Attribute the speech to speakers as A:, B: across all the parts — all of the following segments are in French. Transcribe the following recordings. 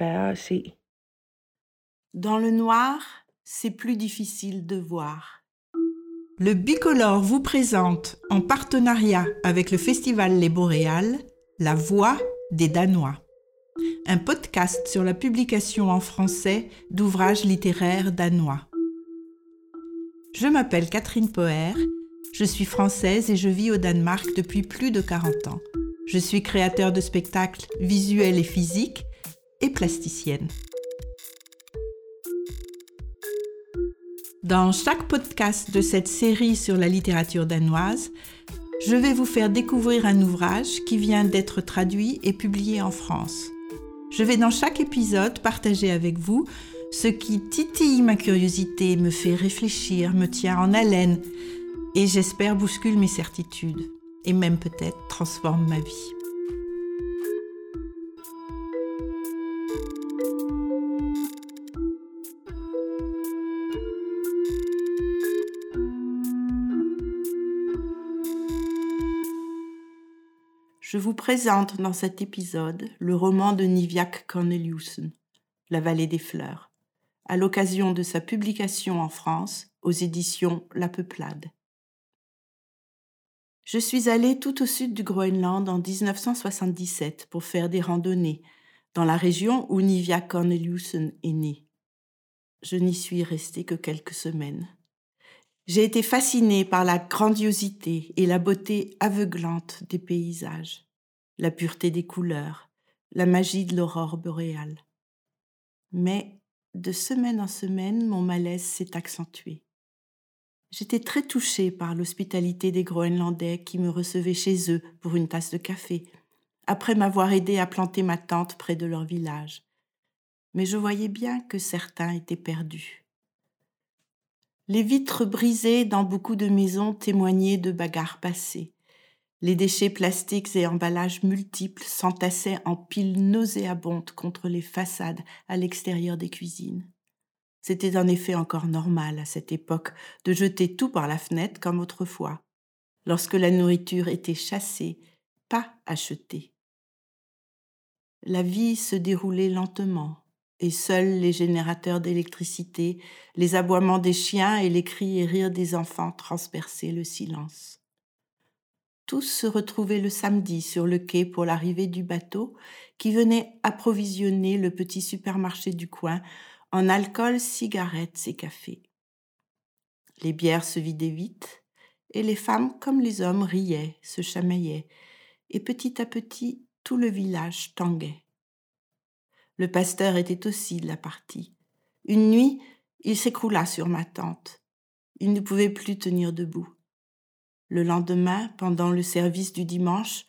A: er.
B: Dans le noir, c'est plus difficile de voir. Le Bicolore vous présente, en partenariat avec le Festival Les Boréales, La Voix des Danois, un podcast sur la publication en français d'ouvrages littéraires danois. Je m'appelle Catherine Poher, je suis française et je vis au Danemark depuis plus de 40 ans. Je suis créateur de spectacles visuels et physiques et plasticienne. Dans chaque podcast de cette série sur la littérature danoise, je vais vous faire découvrir un ouvrage qui vient d'être traduit et publié en France. Je vais dans chaque épisode partager avec vous ce qui titille ma curiosité, me fait réfléchir, me tient en haleine et j'espère bouscule mes certitudes et même peut-être transforme ma vie. Je vous présente dans cet épisode le roman de Niviak Corneliusen, La vallée des fleurs, à l'occasion de sa publication en France aux éditions La Peuplade. Je suis allée tout au sud du Groenland en 1977 pour faire des randonnées, dans la région où Nivia Corneliusen est née. Je n'y suis restée que quelques semaines. J'ai été fascinée par la grandiosité et la beauté aveuglante des paysages, la pureté des couleurs, la magie de l'aurore boréale. Mais de semaine en semaine, mon malaise s'est accentué. J'étais très touchée par l'hospitalité des Groenlandais qui me recevaient chez eux pour une tasse de café, après m'avoir aidé à planter ma tente près de leur village. Mais je voyais bien que certains étaient perdus. Les vitres brisées dans beaucoup de maisons témoignaient de bagarres passées. Les déchets plastiques et emballages multiples s'entassaient en piles nauséabondes contre les façades à l'extérieur des cuisines. C'était en effet encore normal à cette époque de jeter tout par la fenêtre comme autrefois, lorsque la nourriture était chassée, pas achetée. La vie se déroulait lentement, et seuls les générateurs d'électricité, les aboiements des chiens et les cris et rires des enfants transperçaient le silence. Tous se retrouvaient le samedi sur le quai pour l'arrivée du bateau qui venait approvisionner le petit supermarché du coin en alcool, cigarettes et cafés. Les bières se vidaient vite, et les femmes comme les hommes riaient, se chamaillaient, et petit à petit tout le village tanguait. Le pasteur était aussi de la partie. Une nuit, il s'écroula sur ma tente. Il ne pouvait plus tenir debout. Le lendemain, pendant le service du dimanche,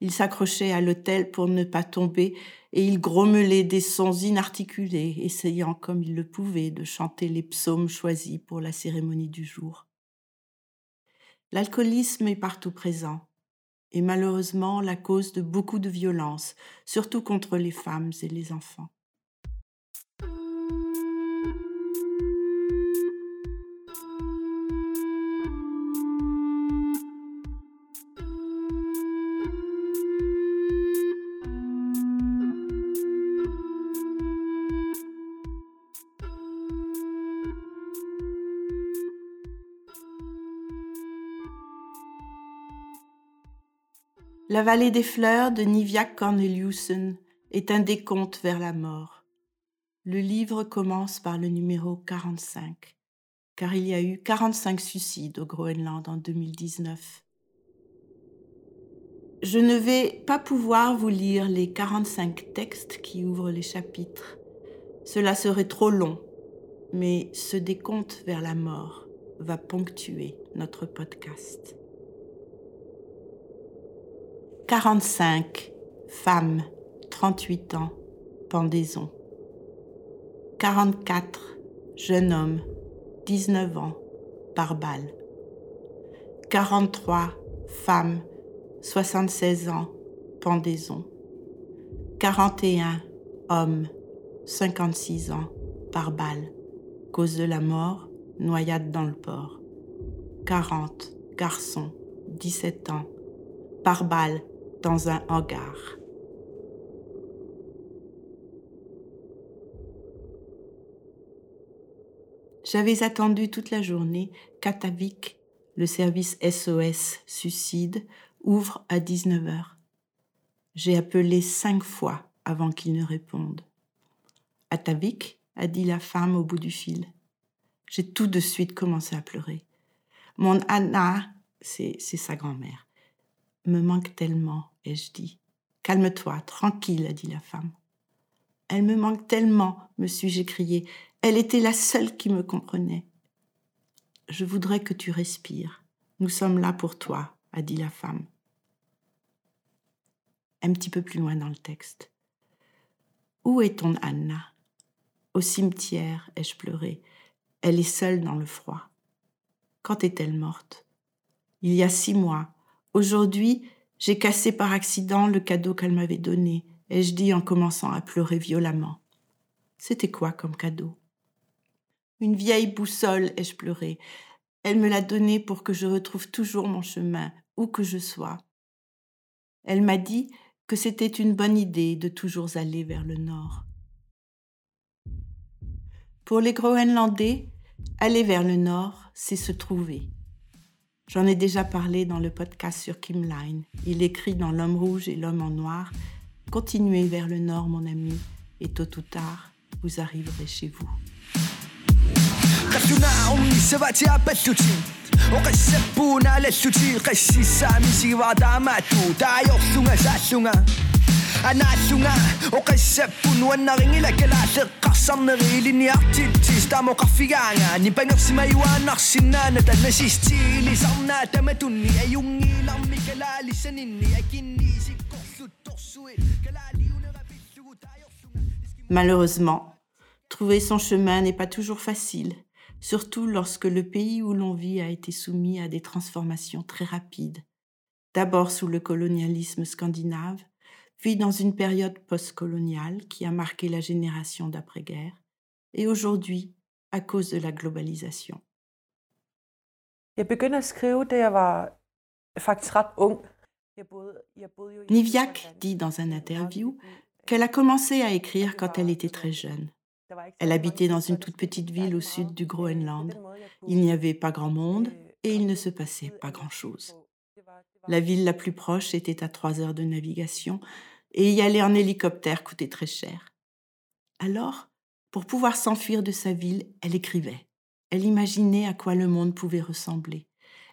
B: il s'accrochait à l'autel pour ne pas tomber et il grommelait des sons inarticulés, essayant comme il le pouvait de chanter les psaumes choisis pour la cérémonie du jour. L'alcoolisme est partout présent et malheureusement la cause de beaucoup de violences, surtout contre les femmes et les enfants. La vallée des fleurs de Niviak Corneliusen est un décompte vers la mort. Le livre commence par le numéro 45, car il y a eu 45 suicides au Groenland en 2019. Je ne vais pas pouvoir vous lire les 45 textes qui ouvrent les chapitres. Cela serait trop long, mais ce décompte vers la mort va ponctuer notre podcast. 45, femme, 38 ans, pendaison. 44, jeune homme, 19 ans, par balle. 43, femme, 76 ans, pendaison. 41, homme, 56 ans, par balle. Cause de la mort, noyade dans le port. 40, garçon, 17 ans, par balle, dans un hangar. J'avais attendu toute la journée qu'Atavik, le service SOS suicide, ouvre à 19h. J'ai appelé cinq fois avant qu'il ne réponde. Atavik, a dit la femme au bout du fil. J'ai tout de suite commencé à pleurer. Mon Anna, c'est sa grand-mère, me manque tellement, ai-je dit. Calme-toi, tranquille, a dit la femme. Elle me manque tellement, me suis-je écrié. Elle était la seule qui me comprenait. Je voudrais que tu respires. Nous sommes là pour toi, a dit la femme. Un petit peu plus loin dans le texte. Où est ton Anna? Au cimetière, ai-je pleuré. Elle est seule dans le froid. Quand est-elle morte? Il y a six mois. Aujourd'hui, j'ai cassé par accident le cadeau qu'elle m'avait donné, ai-je dit en commençant à pleurer violemment. C'était quoi comme cadeau? Une vieille boussole, ai-je pleuré. Elle me l'a donnée pour que je retrouve toujours mon chemin, où que je sois. Elle m'a dit que c'était une bonne idée de toujours aller vers le nord. Pour les Groenlandais, aller vers le nord, c'est se trouver. J'en ai déjà parlé dans le podcast sur Kim Line. Il écrit dans L'homme rouge et l'homme en noir Continuez vers le nord, mon ami, et tôt ou tard, vous arriverez chez vous. Malheureusement, trouver son chemin n'est pas toujours facile, surtout lorsque le pays où l'on vit a été soumis à des transformations très rapides. D'abord sous le colonialisme scandinave, puis dans une période postcoloniale qui a marqué la génération d'après-guerre, et aujourd'hui à cause de la globalisation. Niviak dit dans un interview qu'elle a commencé à écrire quand elle était très jeune. Elle habitait dans une toute petite ville au sud du Groenland. Il n'y avait pas grand monde et il ne se passait pas grand-chose. La ville la plus proche était à trois heures de navigation et y aller en hélicoptère coûtait très cher. Alors, pour pouvoir s'enfuir de sa ville, elle écrivait. Elle imaginait à quoi le monde pouvait ressembler.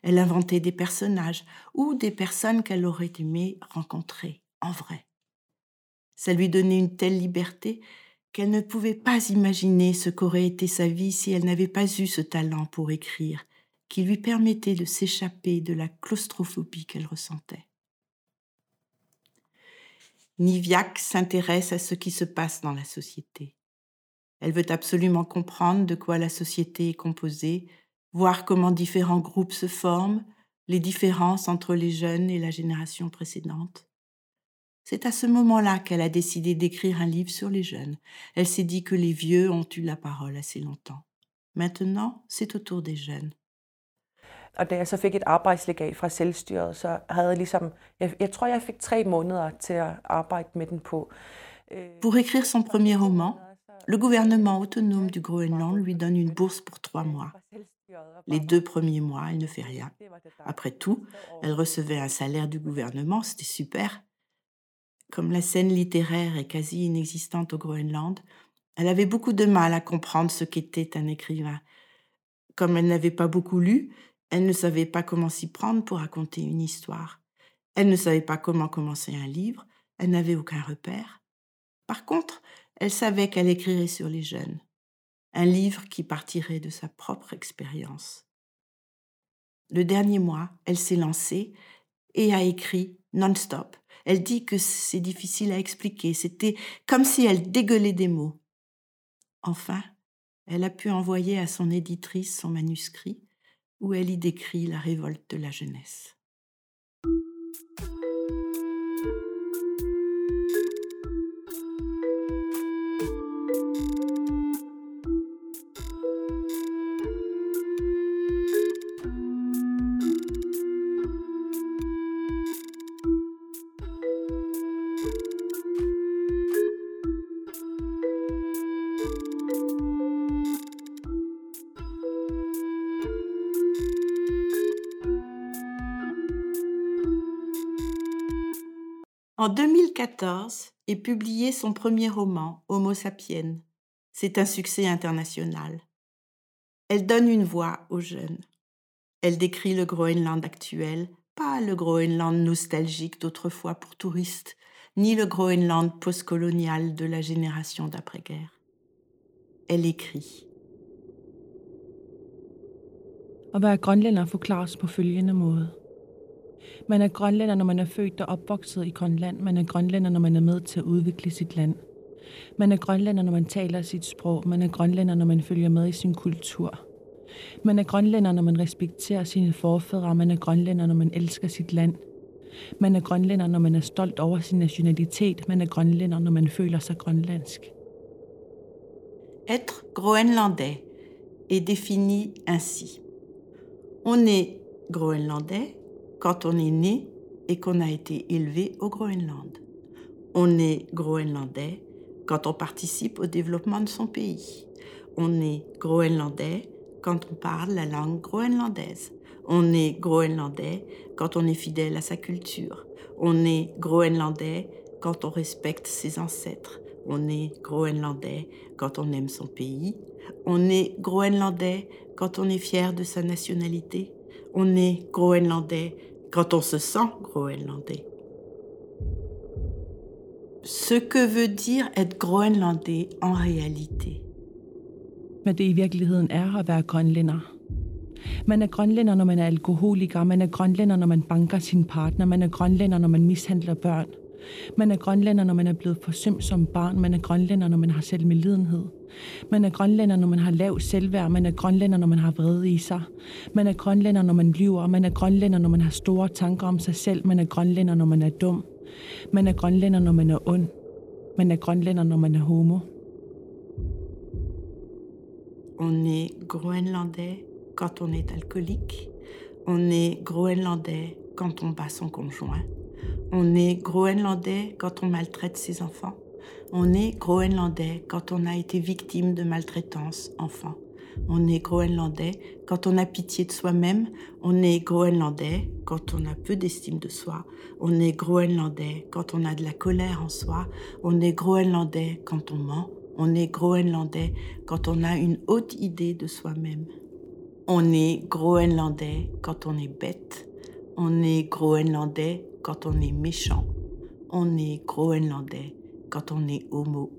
B: Elle inventait des personnages ou des personnes qu'elle aurait aimé rencontrer en vrai. Ça lui donnait une telle liberté qu'elle ne pouvait pas imaginer ce qu'aurait été sa vie si elle n'avait pas eu ce talent pour écrire, qui lui permettait de s'échapper de la claustrophobie qu'elle ressentait. Niviak s'intéresse à ce qui se passe dans la société. Elle veut absolument comprendre de quoi la société est composée, voir comment différents groupes se forment, les différences entre les jeunes et la génération précédente. C'est à ce moment-là qu'elle a décidé d'écrire un livre sur les jeunes. Elle s'est dit que les vieux ont eu la parole assez longtemps. Maintenant, c'est au tour des jeunes.
A: Og da jeg så fik et arbejdslegat fra selvstyret, så havde jeg ligesom, jeg, jeg tror, jeg fik tre måneder til at arbejde med den på.
B: Pour écrire son premier roman, le gouvernement autonome du Groenland lui donne une bourse pour trois mois. Les deux premiers mois, elle ne fait rien. Après tout, elle recevait un salaire du gouvernement, c'était super. Comme la scène littéraire est quasi inexistante au Groenland, elle avait beaucoup de mal à comprendre ce qu'était un écrivain. Comme elle n'avait pas beaucoup lu, elle ne savait pas comment s'y prendre pour raconter une histoire. Elle ne savait pas comment commencer un livre, elle n'avait aucun repère. Par contre, elle savait qu'elle écrirait sur les jeunes, un livre qui partirait de sa propre expérience. Le dernier mois, elle s'est lancée et a écrit non-stop. Elle dit que c'est difficile à expliquer, c'était comme si elle dégueulait des mots. Enfin, elle a pu envoyer à son éditrice son manuscrit où elle y décrit la révolte de la jeunesse. En 2014 est publié son premier roman, Homo sapiens. C'est un succès international. Elle donne une voix aux jeunes. Elle décrit le Groenland actuel, pas le Groenland nostalgique d'autrefois pour touristes, ni le Groenland postcolonial de la génération d'après-guerre. Elle écrit.
C: Være grønlænder forklares på følgende måde? Man er grønlænder, når man er født og opvokset i Grønland. Man er grønlænder, når man er med til at udvikle sit land. Man er grønlænder, når man taler sit sprog. Man er grønlænder, når man følger med i sin kultur. Man er grønlænder, når man respekterer sine forfædre. Man er grønlænder, når man elsker sit land. Man er grønlænder, når man er stolt over sin nationalitet. Man er grønlænder, når man føler sig grønlandsk.
B: Être groenlandais est défini ainsi. On est groenlandais quand on est né et qu'on a été élevé au Groenland. On est groenlandais quand on participe au développement de son pays. On est groenlandais quand on parle la langue groenlandaise. On est groenlandais quand on est fidèle à sa culture. On est groenlandais quand on respecte ses ancêtres. On est groenlandais quand on aime son pays. On est groenlandais quand on est fier de sa nationalité. On est groenlandais quand on se sent groenlandais. Ce que veut dire être groenlandais en réalité.
C: Hvad det i virkeligheden er at være grønlænder. Man er grønlænder, når man er alkoholiker. Man er grønlænder, når man banker sin partner. Man er grønlænder, når man mishandler børn. Man er grønlænder, når man er blevet forsømt som barn. Man er grønlænder, når man har selvmedlidenhed. Man er grønlænder, når man har lav selvværd. Man er grønlænder, når man har vrede i sig. Man er grønlænder, når man lyver. Man er grønlænder, når man har store tanker om sig selv. Man er grønlænder, når man er dum. Man er grønlænder, når man er ond. Man er grønlænder, når man er homo.
B: On est groenlandais quand on est alcoolique. On est groenlandais quand on bat son conjoint. On est groenlandais quand on maltraite ses enfants. On est groenlandais quand on a été victime de maltraitance enfant. On est groenlandais quand on a pitié de soi-même. On est groenlandais quand on a peu d'estime de soi. On est groenlandais quand on a de la colère en soi. On est groenlandais quand on ment. On est groenlandais quand on a une haute idée de soi-même. On est groenlandais quand on est bête. On est groenlandais quand on est méchant. On est groenlandais quand on est homo.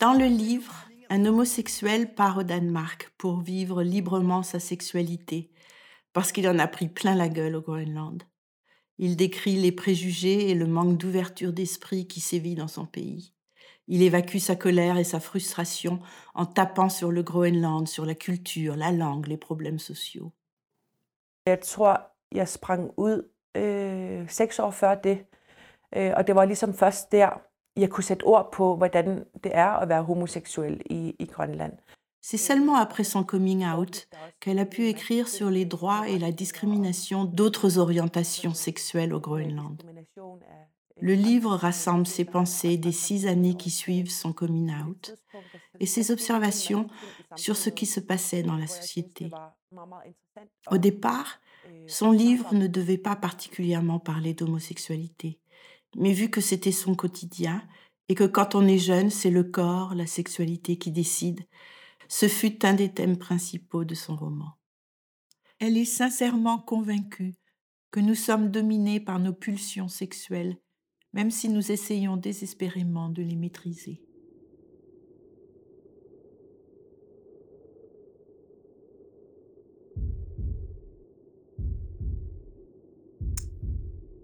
B: Dans le livre, un homosexuel part au Danemark pour vivre librement sa sexualité, parce qu'il en a pris plein la gueule au Groenland. Il décrit les préjugés et le manque d'ouverture d'esprit qui sévit dans son pays. Il évacue sa colère et sa frustration en tapant sur le Groenland, sur la culture, la langue, les problèmes sociaux.
A: Jeg tror, jeg sprang ud øh, år før det, øh, og det var ligesom først der,
B: C'est seulement après son coming out qu'elle a pu écrire sur les droits et la discrimination d'autres orientations sexuelles au Groenland. Le livre rassemble ses pensées des six années qui suivent son coming out et ses observations sur ce qui se passait dans la société. Au départ, son livre ne devait pas particulièrement parler d'homosexualité mais vu que c'était son quotidien, et que quand on est jeune, c'est le corps, la sexualité qui décide, ce fut un des thèmes principaux de son roman. Elle est sincèrement convaincue que nous sommes dominés par nos pulsions sexuelles, même si nous essayons désespérément de les maîtriser.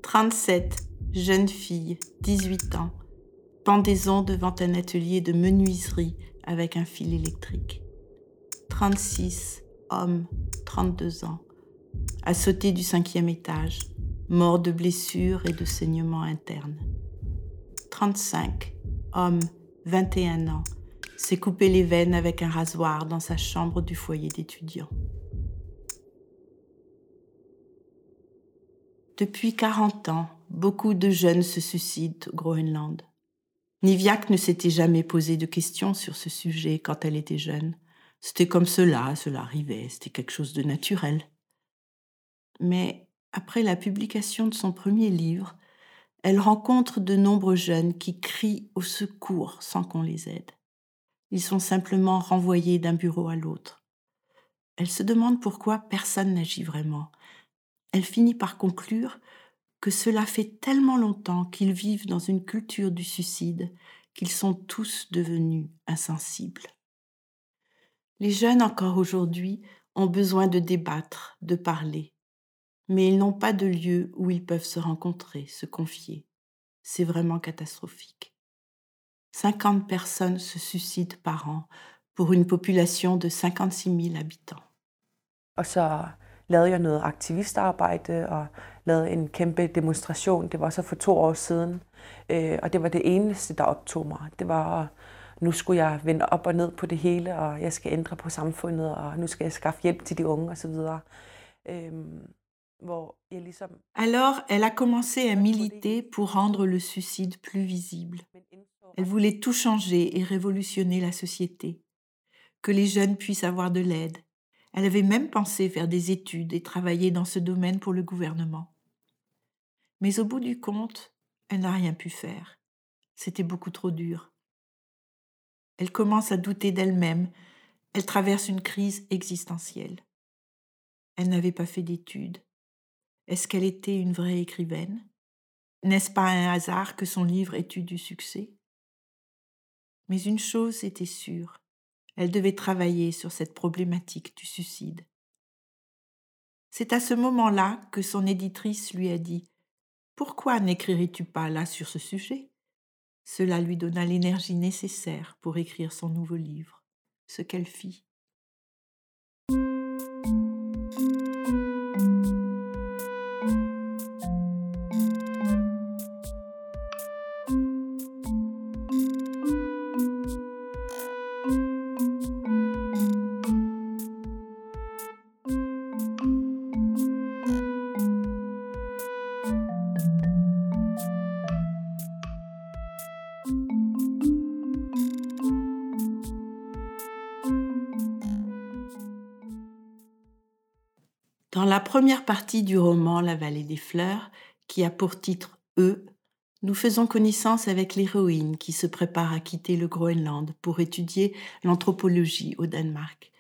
B: Trente-sept jeune fille, 18 ans, pendaison devant un atelier de menuiserie avec un fil électrique. 36, homme, 32 ans, a sauté du cinquième étage, mort de blessures et de saignements internes. 35, homme, 21 ans, s'est coupé les veines avec un rasoir dans sa chambre du foyer d'étudiants. Depuis 40 ans, beaucoup de jeunes se suicident au Groenland. Niviak ne s'était jamais posé de questions sur ce sujet quand elle était jeune. C'était comme cela, cela arrivait, c'était quelque chose de naturel. Mais après la publication de son premier livre, elle rencontre de nombreux jeunes qui crient au secours sans qu'on les aide. Ils sont simplement renvoyés d'un bureau à l'autre. Elle se demande pourquoi personne n'agit vraiment. Elle finit par conclure que cela fait tellement longtemps qu'ils vivent dans une culture du suicide qu'ils sont tous devenus insensibles. Les jeunes encore aujourd'hui ont besoin de débattre, de parler, mais ils n'ont pas de lieu où ils peuvent se rencontrer, se confier. C'est vraiment catastrophique. 50 personnes se suicident par an pour une population de 56 000 habitants.
A: Og så lavede jeg noget aktivistarbejde og lavede en kæmpe demonstration. Det var så for to år siden. Øh, og det var det eneste, der optog mig. Det var, nu skulle jeg vende op og ned på det hele, og jeg skal ændre på samfundet, og nu skal jeg skaffe hjælp til de unge osv.
B: Alors, elle a commencé à militer pour rendre le suicide plus visible. Elle voulait tout changer et révolutionner la société, que les jeunes puissent avoir de l'aide. Elle avait même pensé faire des études et travailler dans ce domaine pour le gouvernement. Mais au bout du compte, elle n'a rien pu faire. C'était beaucoup trop dur. Elle commence à douter d'elle-même. Elle traverse une crise existentielle. Elle n'avait pas fait d'études. Est-ce qu'elle était une vraie écrivaine? N'est-ce pas un hasard que son livre ait eu du succès? Mais une chose était sûre, elle devait travailler sur cette problématique du suicide. C'est à ce moment-là que son éditrice lui a dit Pourquoi n'écrirais-tu pas là sur ce sujet? Cela lui donna l'énergie nécessaire pour écrire son nouveau livre, ce qu'elle fit. Première partie du roman La vallée des fleurs, qui a pour titre E, nous faisons connaissance avec l'héroïne qui se prépare à quitter le Groenland pour étudier l'anthropologie au Danemark.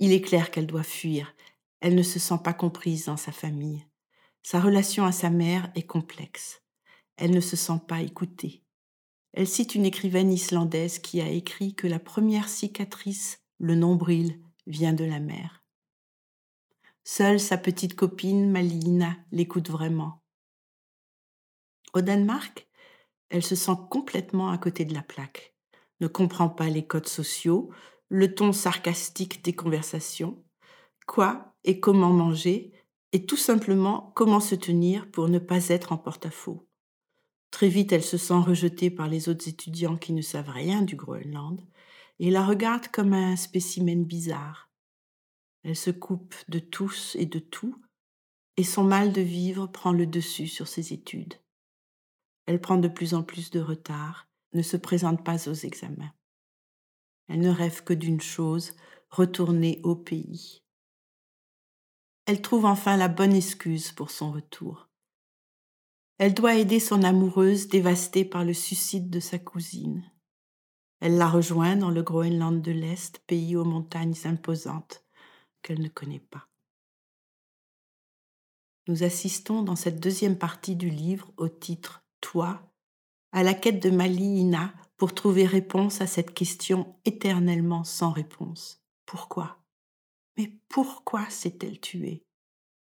B: Il est clair qu'elle doit fuir. Elle ne se sent pas comprise dans sa famille. Sa relation à sa mère est complexe. Elle ne se sent pas écoutée. Elle cite une écrivaine islandaise qui a écrit que la première cicatrice, le nombril, vient de la mère. Seule sa petite copine Malina l'écoute vraiment. Au Danemark, elle se sent complètement à côté de la plaque, ne comprend pas les codes sociaux, le ton sarcastique des conversations, quoi et comment manger, et tout simplement comment se tenir pour ne pas être en porte-à-faux. Très vite, elle se sent rejetée par les autres étudiants qui ne savent rien du Groenland et la regardent comme un spécimen bizarre, elle se coupe de tous et de tout, et son mal de vivre prend le dessus sur ses études. Elle prend de plus en plus de retard, ne se présente pas aux examens. Elle ne rêve que d'une chose, retourner au pays. Elle trouve enfin la bonne excuse pour son retour. Elle doit aider son amoureuse dévastée par le suicide de sa cousine. Elle la rejoint dans le Groenland de l'Est, pays aux montagnes imposantes, qu'elle ne connaît pas. Nous assistons dans cette deuxième partie du livre au titre Toi à la quête de Mali Ina pour trouver réponse à cette question éternellement sans réponse. Pourquoi? Mais pourquoi s'est-elle tuée?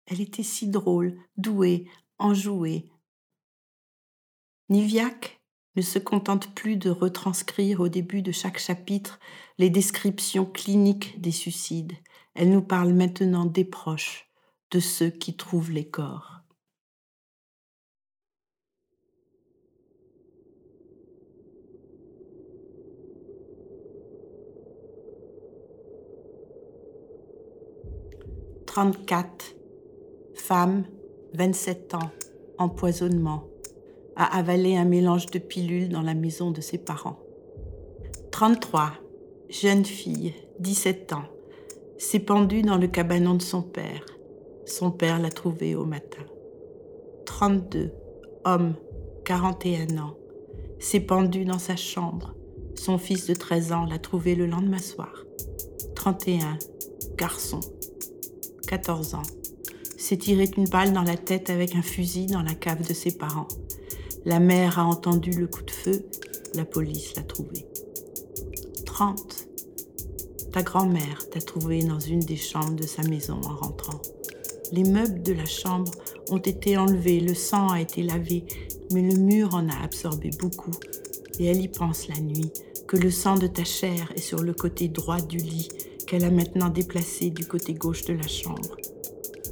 B: Elle était si drôle, douée, enjouée. Niviak ne se contente plus de retranscrire au début de chaque chapitre les descriptions cliniques des suicides. Elle nous parle maintenant des proches, de ceux qui trouvent les corps. « 34. Femme, 27 ans, empoisonnement. A avalé un mélange de pilules dans la maison de ses parents. 33. Jeune fille, 17 ans, s'est pendue dans le cabanon de son père. Son père l'a trouvée au matin. 32. Homme, 41 ans, s'est pendu dans sa chambre. Son fils de 13 ans l'a trouvé le lendemain soir. 31. Garçon, 14 ans, s'est tiré une balle dans la tête avec un fusil dans la cave de ses parents. La mère a entendu le coup de feu, la police l'a trouvé. 30. Ta grand-mère t'a trouvé dans une des chambres de sa maison en rentrant. Les meubles de la chambre ont été enlevés, le sang a été lavé, mais le mur en a absorbé beaucoup. Et elle y pense la nuit, que le sang de ta chair est sur le côté droit du lit, qu'elle a maintenant déplacé du côté gauche de la chambre.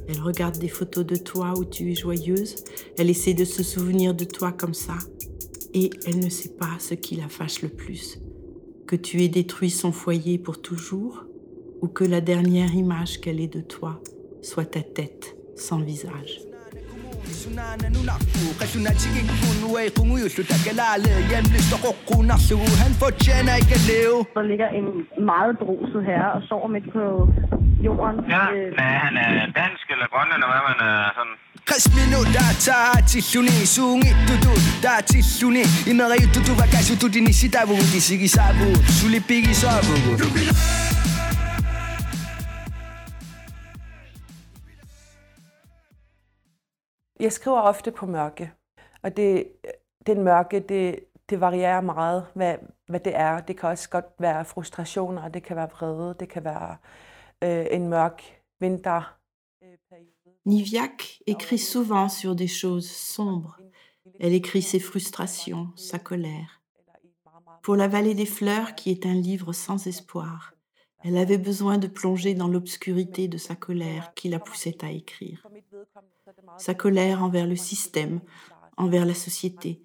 B: Elle regarde des photos de toi où tu es joyeuse, elle essaie de se souvenir de toi comme ça, et elle ne sait pas ce qui la fâche le plus, que tu aies détruit son foyer pour toujours, ou que la dernière image qu'elle ait de toi soit ta tête sans visage.
D: Ja,
E: Øh,
D: han er dansk eller eller hvad man er sådan...
F: Kasminuta taatilluni suungittutu taatilluni imerajuttutu vakasutut inisitavugut isigisavugut sulipigisavugut
A: Jeg skriver ofte på mørke, og det, den mørke, det, det varierer meget, hvad, hvad det er. Det kan også godt være frustrationer, det kan være vrede, det kan være øh, en mørk vinter.
B: Øh, Niviak écrit souvent sur des choses sombres. Elle écrit ses frustrations, sa colère. Pour la vallée des fleurs, qui est un livre sans espoir, elle avait besoin de plonger dans l'obscurité de sa colère qui la poussait à écrire. Sa colère envers le système, envers la société.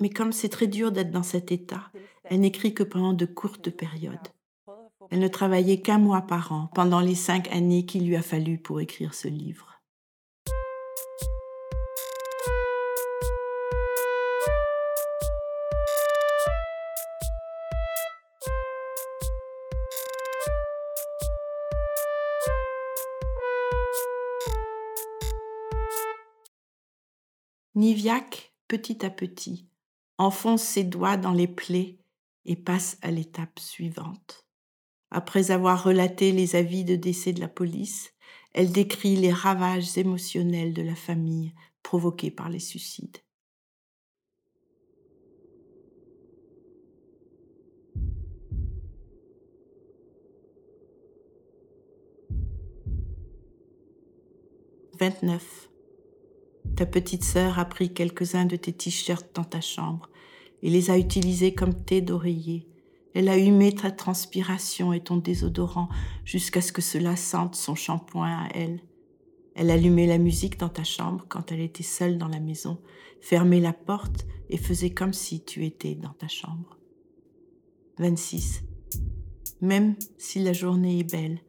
B: Mais comme c'est très dur d'être dans cet état, elle n'écrit que pendant de courtes périodes. Elle ne travaillait qu'un mois par an pendant les cinq années qu'il lui a fallu pour écrire ce livre. Niviak, petit à petit, enfonce ses doigts dans les plaies et passe à l'étape suivante. Après avoir relaté les avis de décès de la police, elle décrit les ravages émotionnels de la famille provoqués par les suicides. « 29. Ta petite sœur a pris quelques-uns de tes t-shirts dans ta chambre et les a utilisés comme thé d'oreiller. Elle a humé ta transpiration et ton désodorant jusqu'à ce que cela sente son shampoing à elle. Elle allumait la musique dans ta chambre quand elle était seule dans la maison, fermait la porte et faisait comme si tu étais dans ta chambre. 26. Même si la journée est belle,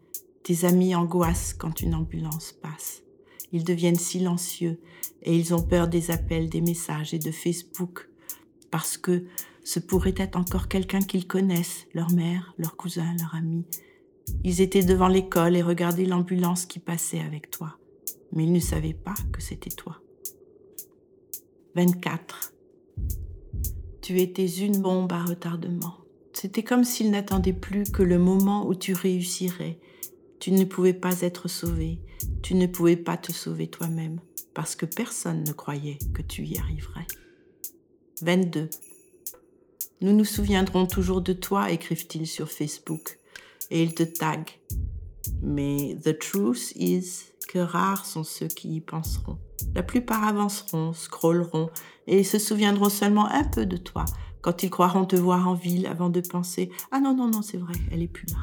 B: tes amis angoissent quand une ambulance passe. Ils deviennent silencieux et ils ont peur des appels, des messages et de Facebook parce que ce pourrait être encore quelqu'un qu'ils connaissent, leur mère, leur cousin, leur ami. Ils étaient devant l'école et regardaient l'ambulance qui passait avec toi, mais ils ne savaient pas que c'était toi. 24. Tu étais une bombe à retardement. C'était comme s'ils n'attendaient plus que le moment où tu réussirais. Tu ne pouvais pas être sauvé, tu ne pouvais pas te sauver toi-même, parce que personne ne croyait que tu y arriverais. 22. Nous nous souviendrons toujours de toi, écrivent-ils sur Facebook, et ils te taguent. Mais the truth is que rares sont ceux qui y penseront. La plupart avanceront, scrolleront, et se souviendront seulement un peu de toi quand ils croiront te voir en ville avant de penser Ah non, non, non, c'est vrai, elle est plus là.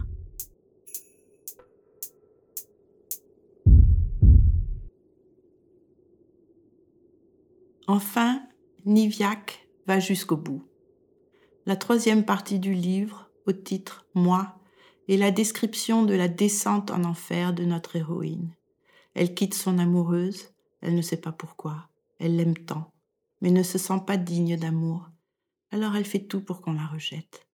B: Enfin, Niviak va jusqu'au bout. La troisième partie du livre, au titre Moi, et la description de la descente en enfer de notre héroïne. Elle quitte son amoureuse, elle ne sait pas pourquoi, elle l'aime tant, mais ne se sent pas digne d'amour, alors elle fait tout pour qu'on la rejette.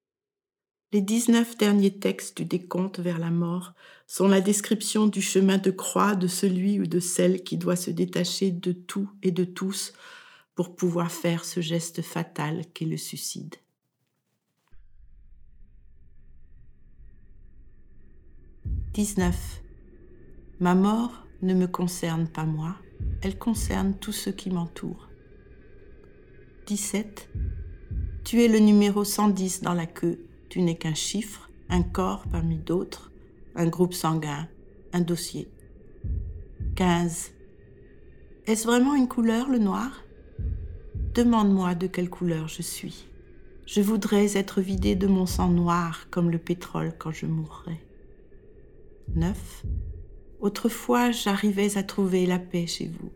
B: Les 19 derniers textes du décompte vers la mort sont la description du chemin de croix de celui ou de celle qui doit se détacher de tout et de tous pour pouvoir faire ce geste fatal qu'est le suicide. 19. Ma mort ne me concerne pas moi, elle concerne tous ceux qui m'entourent. 17. Tu es le numéro 110 dans la queue, tu n'es qu'un chiffre, un corps parmi d'autres, un groupe sanguin, un dossier. 15. Est-ce vraiment une couleur, le noir? Demande-moi de quelle couleur je suis. Je voudrais être vidé de mon sang noir comme le pétrole quand je mourrai. 9. Autrefois, j'arrivais à trouver la paix chez vous.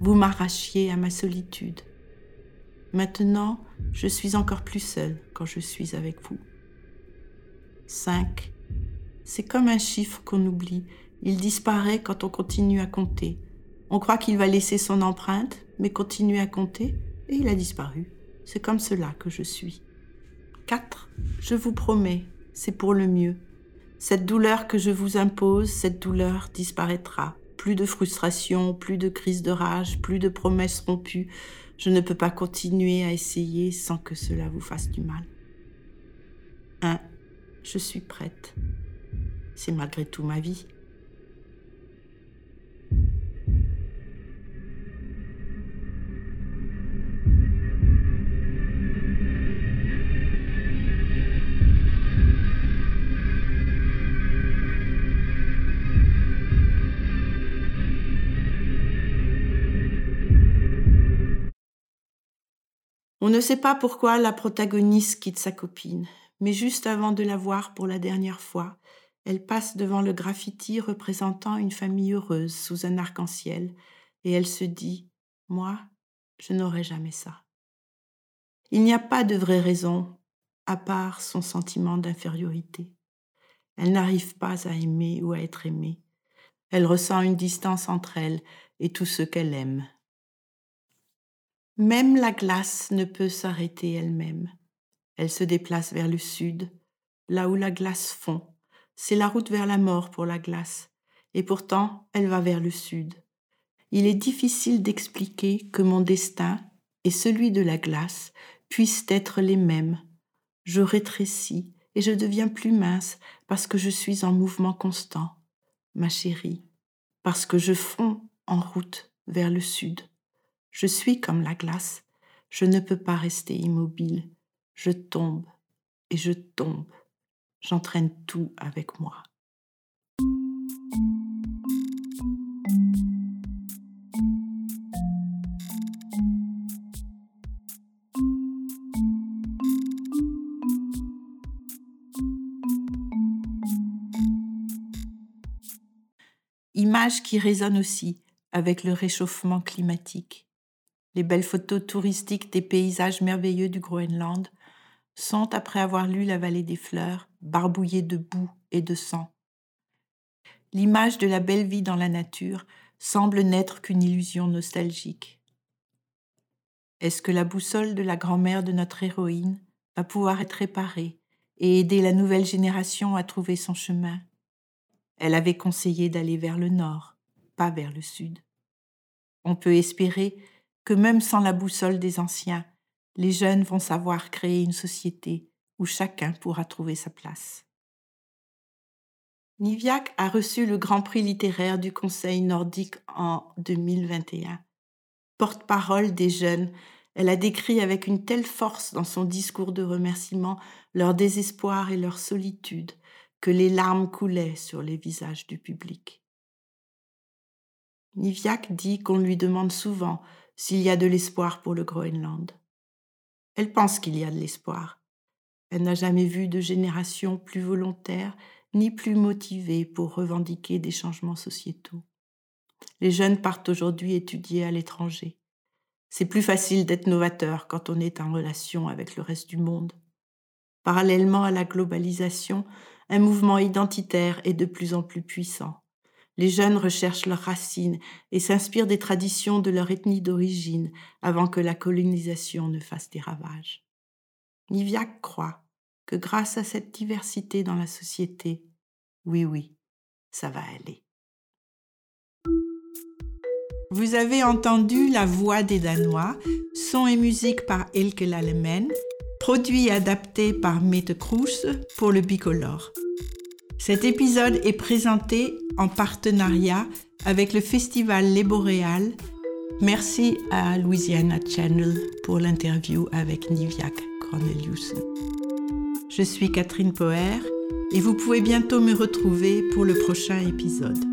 B: Vous m'arrachiez à ma solitude. Maintenant, je suis encore plus seule quand je suis avec vous. 5. C'est comme un chiffre qu'on oublie. Il disparaît quand on continue à compter. On croit qu'il va laisser son empreinte, mais continue à compter, et il a disparu. C'est comme cela que je suis. 4. Je vous promets, c'est pour le mieux. Cette douleur que je vous impose, cette douleur disparaîtra. Plus de frustration, plus de crise de rage, plus de promesses rompues. Je ne peux pas continuer à essayer sans que cela vous fasse du mal. 1. Je suis prête. C'est malgré tout ma vie. On ne sait pas pourquoi la protagoniste quitte sa copine, mais juste avant de la voir pour la dernière fois, elle passe devant le graffiti représentant une famille heureuse sous un arc-en-ciel, et elle se dit Moi, je n'aurai jamais ça. Il n'y a pas de vraie raison, à part son sentiment d'infériorité. Elle n'arrive pas à aimer ou à être aimée. Elle ressent une distance entre elle et tout ce qu'elle aime. Même la glace ne peut s'arrêter elle-même. Elle se déplace vers le sud, là où la glace fond. C'est la route vers la mort pour la glace, et pourtant elle va vers le sud. Il est difficile d'expliquer que mon destin et celui de la glace puissent être les mêmes. Je rétrécis et je deviens plus mince parce que je suis en mouvement constant, ma chérie, parce que je fonds en route vers le sud. Je suis comme la glace, je ne peux pas rester immobile, je tombe et je tombe, j'entraîne tout avec moi. Image qui résonne aussi avec le réchauffement climatique les belles photos touristiques des paysages merveilleux du Groenland, sont, après avoir lu La vallée des fleurs, barbouillées de boue et de sang. L'image de la belle vie dans la nature semble n'être qu'une illusion nostalgique. Est-ce que la boussole de la grand-mère de notre héroïne va pouvoir être réparée et aider la nouvelle génération à trouver son chemin? Elle avait conseillé d'aller vers le nord, pas vers le sud. On peut espérer que même sans la boussole des anciens, les jeunes vont savoir créer une société où chacun pourra trouver sa place. Niviak a reçu le Grand Prix littéraire du Conseil nordique en 2021. Porte-parole des jeunes, elle a décrit avec une telle force dans son discours de remerciement leur désespoir et leur solitude que les larmes coulaient sur les visages du public. Niviak dit qu'on lui demande souvent s'il y a de l'espoir pour le Groenland. Elle pense qu'il y a de l'espoir. Elle n'a jamais vu de génération plus volontaire ni plus motivée pour revendiquer des changements sociétaux. Les jeunes partent aujourd'hui étudier à l'étranger. C'est plus facile d'être novateur quand on est en relation avec le reste du monde. Parallèlement à la globalisation, un mouvement identitaire est de plus en plus puissant. Les jeunes recherchent leurs racines et s'inspirent des traditions de leur ethnie d'origine avant que la colonisation ne fasse des ravages. Niviak croit que grâce à cette diversité dans la société, oui, oui, ça va aller. Vous avez entendu La Voix des Danois, son et musique par Elke Lalemen, produit et adapté par Mette Kroes pour le Bicolore. Cet épisode est présenté en partenariat avec le festival Les Boréales. Merci à Louisiana Channel pour l'interview avec Niviak Corneliusen. Je suis Catherine Poher et vous pouvez bientôt me retrouver pour le prochain épisode.